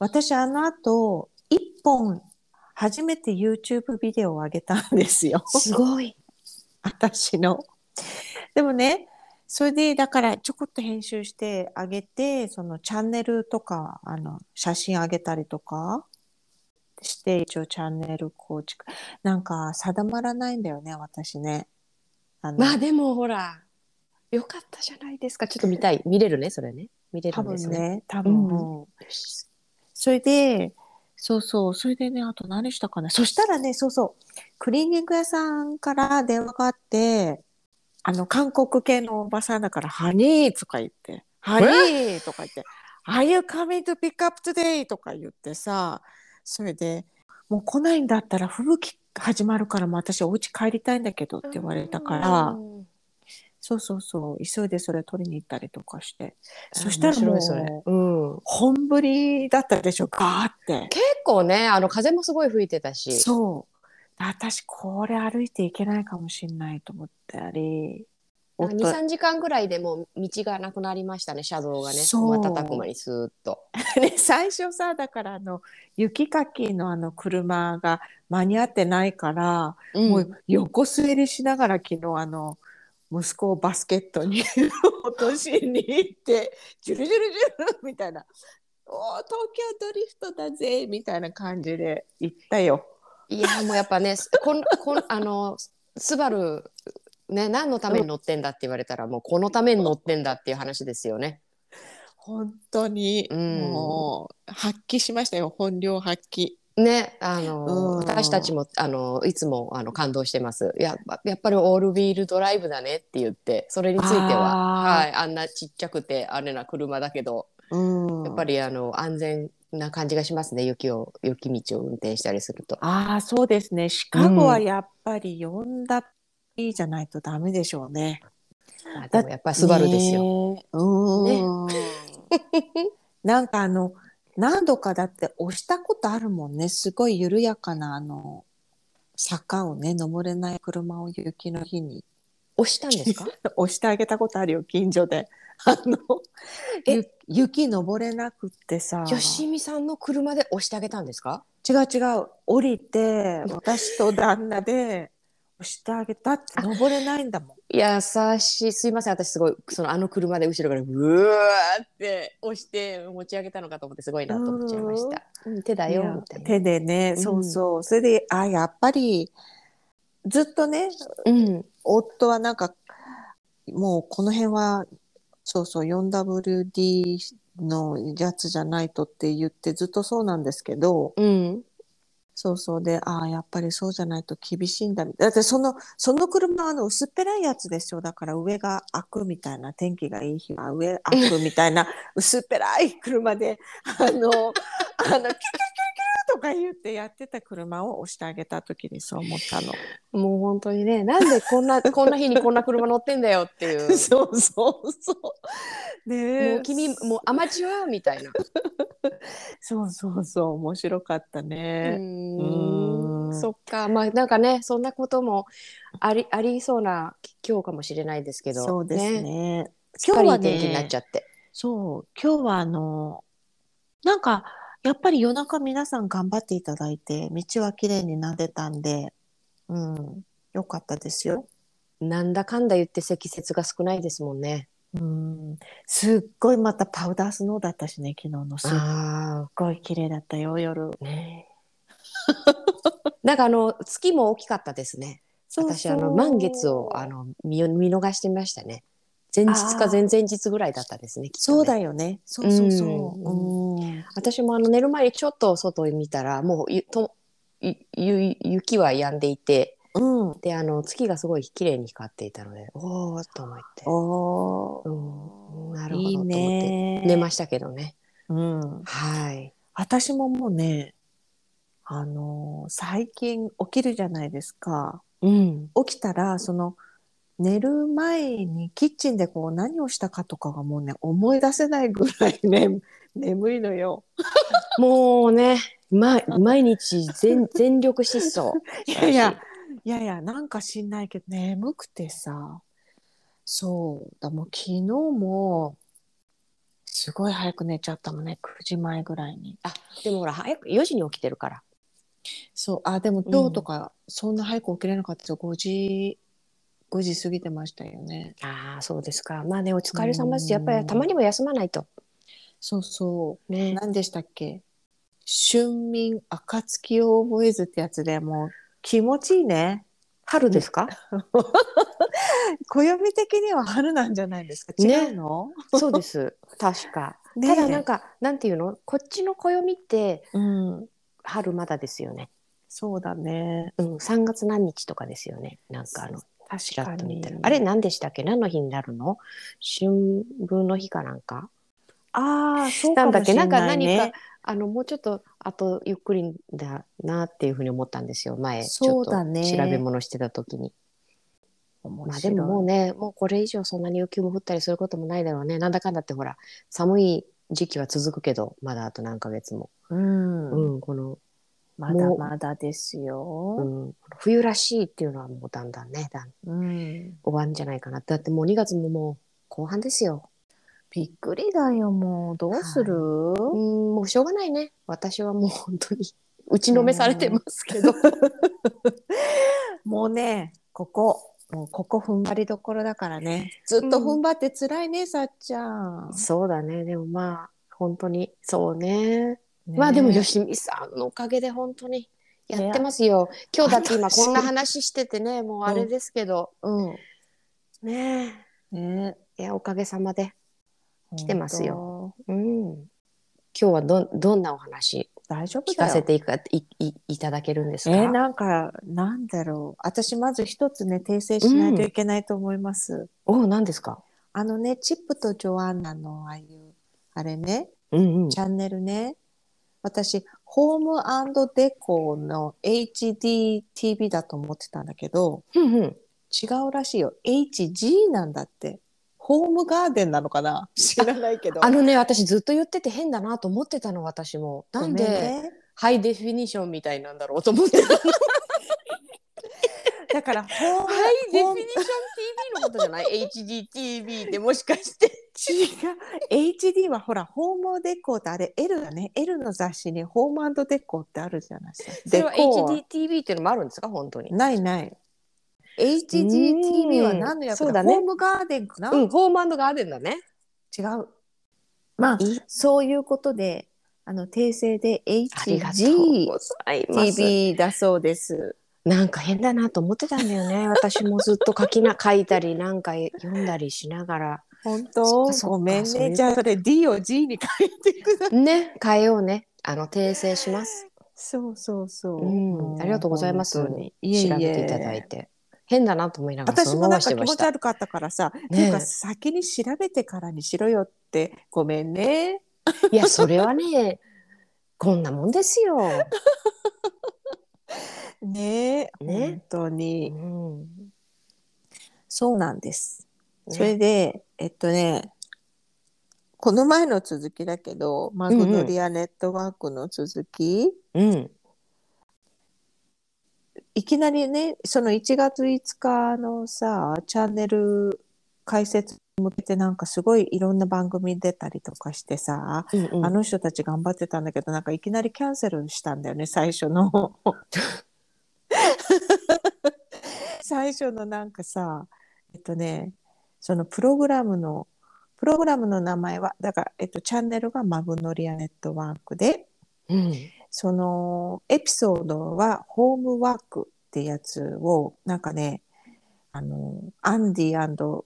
私あの後、一本、初めて YouTube ビデオを上げたんですよ。すごい。私の。でもね、それで、だからちょこっと編集してあげて、そのチャンネルとか、あの、写真あげたりとかして、一応チャンネル構築。なんか定まらないんだよね、私ね。あのまあでもほら、よかったじゃないですか。ちょっと見たい。見れるね、それね。見れる多んですね。分ね、多分。うんそれで、そうそう、それでね、あと何したかな。そしたらね、そうそう、クリーニング屋さんから電話があって、あの、韓国系のおばさんだから、ハニーとか言って、ハニーとか言って、Are you coming to pick up today? とか言ってさ、それで、もう来ないんだったら吹雪始まるから、もう私お家帰りたいんだけどって言われたから、うんそうそうそう、急いでそれ取りに行ったりとかして。あそしたらも面白いそれう、うん、本降りだったでしょ、ガーって。結構ね、あの風もすごい吹いてたし。そう。私、これ歩いていけないかもしれないと思ったり。2、夫3時間ぐらいでもう道がなくなりましたね、車道がね。瞬く間にスーッと。ね最初さ、だからあの、雪かきのあの車が間に合ってないから、もう横滑りしながら昨日あの、息子をバスケットに落としに行って、ジュルジュルジュルみたいな。おー東京ドリフトだぜみたいな感じで行ったよ。いやもうやっぱね、こんこんあのスバルね何のために乗ってんだって言われたらもうこのために乗ってんだっていう話ですよね。本当に、うんもう発揮しましたよ本領発揮。ね、あの、うん私たちもあのいつもあの感動してます。ややっぱりオールウィールドライブだねって言って、それについては、はい、あんなちっちゃくてあれな車だけど、うん、やっぱりあの安全な感じがしますね。雪を雪道を運転したりすると。ああそうですねシカゴはやっぱり呼んだいいじゃないとダメでしょうね。あでもやっぱりスバルですよ。ねえ。うん。なんかあの何度かだって押したことあるもんねすごい緩やかなあの坂をね登れない車を雪の日に押したんですか？押してあげたことあるよ近所で。あのえ？ゆ雪登れなくってさよしみさんの車で押してあげたんですか？違う違う降りて私と旦那で押してあげたって登れないんだもん。優しい。すいません。私すごいそのあの車で後ろからうわーって押して持ち上げたのかと思ってすごいなと思っちゃいました。うん、手だよみたいな。手でね、うんそうそうそれであやっぱりずっとねうん。夫はなんかもうこの辺はそうそう 4WD のやつじゃないとって言ってずっとそうなんですけどうん。そうそう。でああやっぱりそうじゃないと厳しいんだだってそのその車はあの薄っぺらいやつですよ。だから上が開くみたいな天気がいい日は上開くみたいな 薄っぺらい車であのあのキュキュキュキュキュとか言ってやってた車を押してあげた時にそう思ったの。もう本当にね、なんでこんな こんな日にこんな車乗ってんだよっていう。そうそうそう。ねえもう君もうアマチュアみたいな。そうそうそう面白かったうね。ーうんんそっか、まあなんかね、そんなこともありありそうな今日かもしれないですけど。そうですね。すっかりいい今日は天気になっねちゃって。そう今日はあのなんかやっぱり夜中皆さん頑張っていただいて道は綺麗になってたんで、うんよかったですよ。なんだかんだ言って積雪が少ないですもんね。うんすっごいまたパウダースノーだったしね昨日のすっあごい綺麗だったよ夜。あ、ね。なんかあの月も大きかったですね。そう私あの満月をあの見見逃してましたね。前日か前々日ぐらいだったですね。ねそうだよね。そうそうそう。ううん私もあの寝る前にちょっと外を見たらもうゆとゆゆ雪は止んでいてうん。であの月がすごい綺麗に光っていたのでおおと思って、おうん、なるほどと思ってね。寝ましたけどねうん。はい私ももうね、あのー最近起きるじゃないですか。うん起きたら、その、寝る前にキッチンでこう何をしたかとかがもうね、思い出せないぐらいね、眠いのよ。もうね、ま、毎日全 全力疾走。いやいや、いやいや、なんか知んないけど、眠くてさ、そう、だもう昨日も、すごい早く寝ちゃったもんね9時前ぐらいに。あでもほら早く4時に起きてるから。そう。あでも今日とかそんな早く起きれなかったよ。5時5時過ぎてましたよね。ああそうですか。まあねお疲れ様です。うん。やっぱりたまにも休まないと。そうそう。ね。何でしたっけ？春眠暁を覚えずってやつでもう気持ちいいね。春ですか？暦的には春なんじゃないですか？違ねうの、そうです。確か、ただなんかなんていうの？こっちの暦ってうん。春まだですよね。そうだね。うん3月何日とかですよね。なんかあの確かに。っと見たらあれ何でしたっけ？何の日になるの？春分の日かなんか？ああそうなんだっけ？かもしれなんか何ないねかあのもうちょっとあとゆっくりだなっていうふうに思ったんですよ。前ちょっと調べ物してた時に、まあでももうねもうこれ以上そんなに雪も降ったりすることもないだろうね。なんだかんだってほら寒い時期は続くけどまだあと何ヶ月も、うん、うんこの、まだまだですうよ。ん、冬らしいっていうのはもうだんだんねだんうん、終わるんじゃないかな。だってもう2月ももう後半ですよ。びっくりだよ、もう。どうする、うんもうしょうがないね。私はもう本当に打ちのめされてますけど、もうね、ここ、もうここ踏ん張りどころだからね。ずっと踏ん張って辛いね、さっちゃん。そうだね。でもまあ本当にそうねねまあでもよしみさんのおかげで本当にやってますよ。今日だって今私こんな話しててねもうあれですけど、うん。ねね、えいやおかげさまで、来てますよ。うん、今日はどどんなお話大丈夫。聞かせていかいいいただけるんですか、えーなんか、なんだろう。私、まず一つね、訂正しないといけないと思います。お何ですか、あのね、チップとジョアンナのああいう、あれね、うんうんチャンネルね。私、ホームデコの HDTV だと思ってたんだけど、うんうん違うらしいよ。HG なんだって。ホームガーデンなのかな？知らないけど。あのね私ずっと言ってて変だなと思ってたの私もなんで、ねハイデフィニッションみたいなんだろうと思ってたハ だから、ホーム、イデフィニッション TV のことじゃない？HDTV ってもしかして。HD はほら、ホームデコってあれ L だね。L の雑誌にホームデコってあるじゃないですか。それは HDTV っていうのもあるんですか？本当にないない。HGTV は何の役だ？そうだねホームガーデンかな、うん、ホームガーデンだね。違う。まあ、そういうことで、あの、訂正でありがとう HGTV ございます。だそうです。なんか変だなと思ってたんだよね。私もずっと書きな書いたりなんか読んだりしながら。本当？ごめんね。じゃあ、それ D を G に変えてください。ね、変えようね。あの訂正します。そうそうそう。うんもありがとうございます調べていただいて。変だなと思いながら私もなんか気。持ち悪かったからさ、ねていうか先に調べてからにしろよってごめんね。いやそれはね、こんなもんですよ。ねえ、ね本当うにん。そうなんです。ねそれでえっとねこの前の続きだけどマグノリアネットワークの続き、うん。いきなりねその1月5日のさチャンネル開設に向けてなんかすごいいろんな番組出たりとかしてさ、うんうん。あの人たち頑張ってたんだけどなんかいきなりキャンセルしたんだよね最初の。最初のなんかさえっとねそのプログラムのプログラムの名前はだから、えっと、チャンネルがマグノリアネットワークでうん。そのエピソードはホームワークってやつをなんかねあのアンディ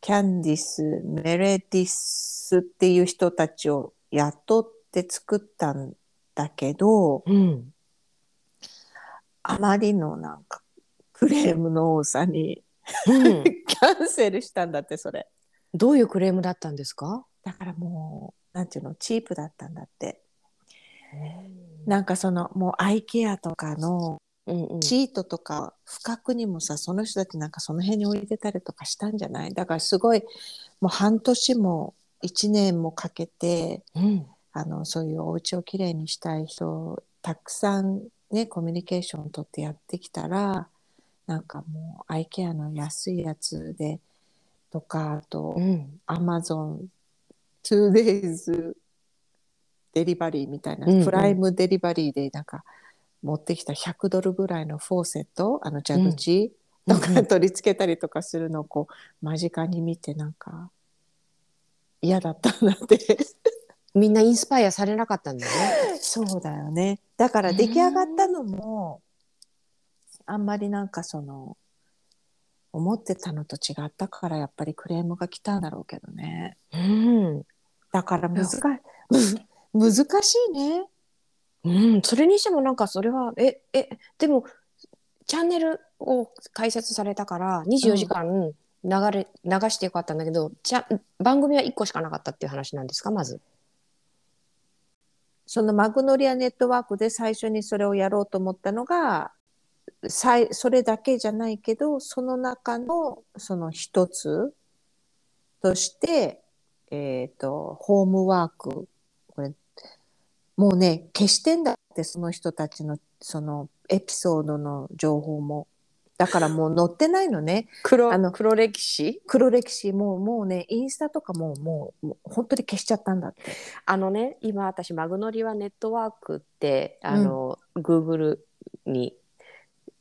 キャンディス・メレディスっていう人たちを雇って作ったんだけどうん。あまりのなんかクレームの多さにうん。キャンセルしたんだってそれどういうクレームだったんですか？だからもうなんていうのチープだったんだってなんかそのもうアイケアとかのうんうん。シートとか不覚にもさその人たちなんかその辺に置いてたりとかしたんじゃない？だからすごいもう半年も1年もかけてうん。あのそういうお家をきれいにしたい人たくさんねコミュニケーションをとってやってきたらなんかもうアイケアの安いやつでとかあとうん。アマゾン 2days デリバリーみたいな、うんうん。プライムデリバリーでなんか持ってきた100ドルぐらいのフォーセットあの蛇口とか取り付けたりとかするのをこう間近に見てなんか嫌だったなって。みんなインスパイアされなかったんだよね。そうだよね。だから出来上がったのもあんまりなんかその思ってたのと違ったからやっぱりクレームが来たんだろうけどねうん。だから難し 難しいねうん、それにしてもなんかそれはええでもチャンネルを開設されたから24時間流れ、流してよかったんだけどちゃ番組は1個しかなかったっていう話なんですかまず？そのマグノリアネットワークで最初にそれをやろうと思ったのがそれだけじゃないけどその中のその一つとして、えっとホームワークこれもうね消してんだってその人たちのそのエピソードの情報も。だからもう載ってないのね。黒あの黒歴史？黒歴史。もうもうねインスタとかももうもう本当に消しちゃったんだって。あのね今私マグノリアネットワークってあの、Google に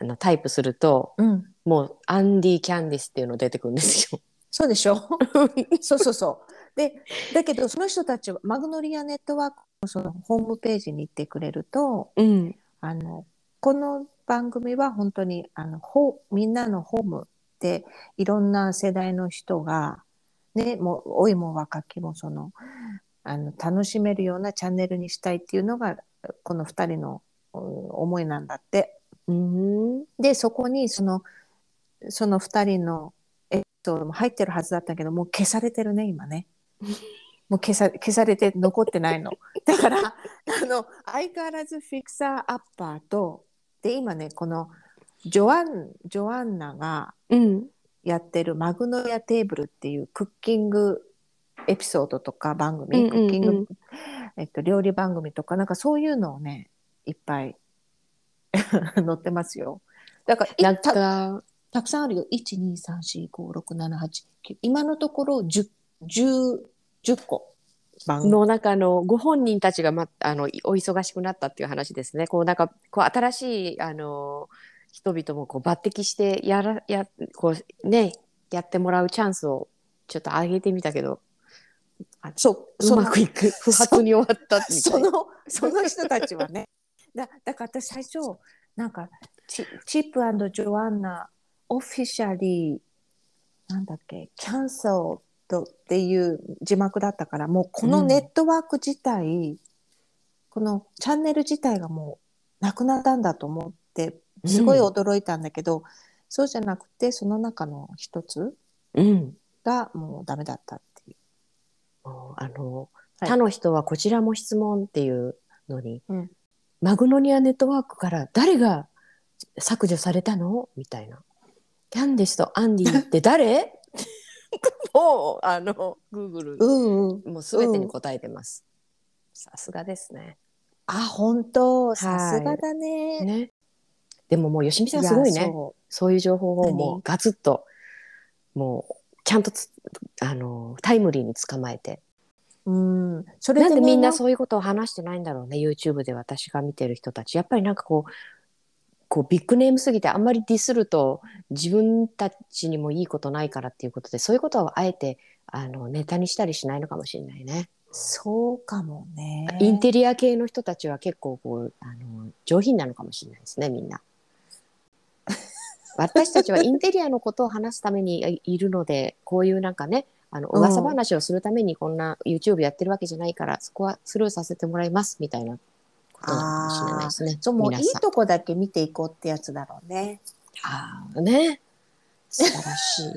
あのタイプするとうんもうアンディ・キャンディスっていうの出てくるんですよ。そうでしょ？そうそうそう。で、だけどその人たちはマグノリアネットワークのそのホームページに行ってくれると、うんあの、この番組は本当にあのほみんなのホームでいろんな世代の人が、ね、もう老いも若きもその、あの楽しめるようなチャンネルにしたいっていうのがこの二人のうん思いなんだって。うんでそこにそのその2人のエピソードも入ってるはずだったけどもう消されてるね今ね。もう消さ消されて残ってないの。だからあの相変わらずフィクサーアッパーとで今ねこのジョアンジョアンナがうんやってるマグノリアテーブルっていうクッキングエピソードとか番組、クッキング、えっと、料理番組とかなんかそういうのをねいっぱい 載ってますよ。だからいなんたかたくさんあるよ。1、2、3、4、5、6、7、8、9。今のところ10、10、10個。の中のご本人たちが、ま、あのお忙しくなったっていう話ですね。こうなんかこう新しいあの人々もこう抜擢してやらやこうねやってもらうチャンスをちょっと上げてみたけどそう、まくいく不発に終わったみたいな。その、その人たちはね。だだから私最初、なんかチ、チップジョアンナ、オフィシャリー、なんだっけ、キャンセルドっていう字幕だったから、もうこのネットワーク自体、このチャンネル自体がもうなくなったんだと思って、すごい驚いたんだけど、そうじゃなくて、その中の一つうん。がもうダメだったっていう。もうあの、はい。他の人はこちらも質問っていうのに、うんマグノニアネットワークから誰が削除されたの？みたいな。キャンディスとアンディって誰？もうあの Google うんうん。もう全てに答えてます。さすがですね。あ、本当いさすがだね。ね。でももう吉見さんすごいね。やそそういう情報をも何？うガツッともうちゃんとつあのタイムリーに捕まえて。ううん。それで,、なんでみんなうそういうことを話してないんだろうね YouTube で私が見てる人たちやっぱりなんかこうこうビッグネームすぎてあんまりディスると自分たちにもいいことないからっていうことでそういうことをあえてあのネタにしたりしないのかもしれないね。そうかもね。インテリア系の人たちは結構こうあの上品なのかもしれないですねみんな。私たちはインテリアのことを話すためにいいるのでこういうなんかねあのうん噂話をするためにこんな YouTube やってるわけじゃないから、そこはスルーさせてもらいますみたいなことなのかもしれないですね。そうもういいとこだけ見ていこうってやつだろうね。あーね素晴らしい。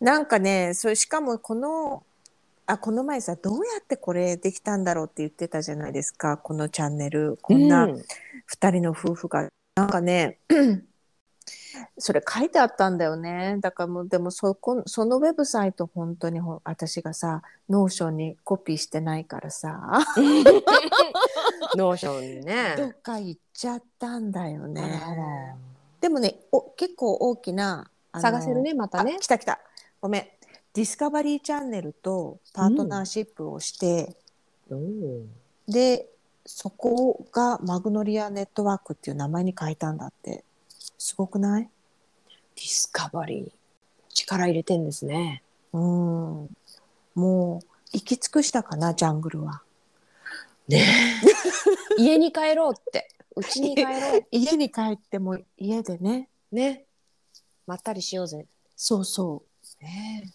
なんかね、それしかもこの、あ、この前さ、どうやってこれできたんだろうって言ってたじゃないですか、このチャンネル。こんなうん二人の夫婦が。なんかね、それ書いてあったんだよね。だからもう、でもそこ、そのウェブサイト本当にほ私がさ、ノーションにコピーしてないからさ、ノーションにね。どっか行っちゃったんだよねでもね、お結構大きな、探せるねまたねあ。来た来た。ごめん。ディスカバリーチャンネルとパートナーシップをして、おーでそこがマグノリアネットワークっていう名前に変えたんだってすごくない？ディスカバリー。力入れてんですね。うん。もう行き尽くしたかなジャングルは。ね。家に帰ろうって。うちに帰ろう。家に帰っても家でね。ね。まったりしようぜ。そうそう。ね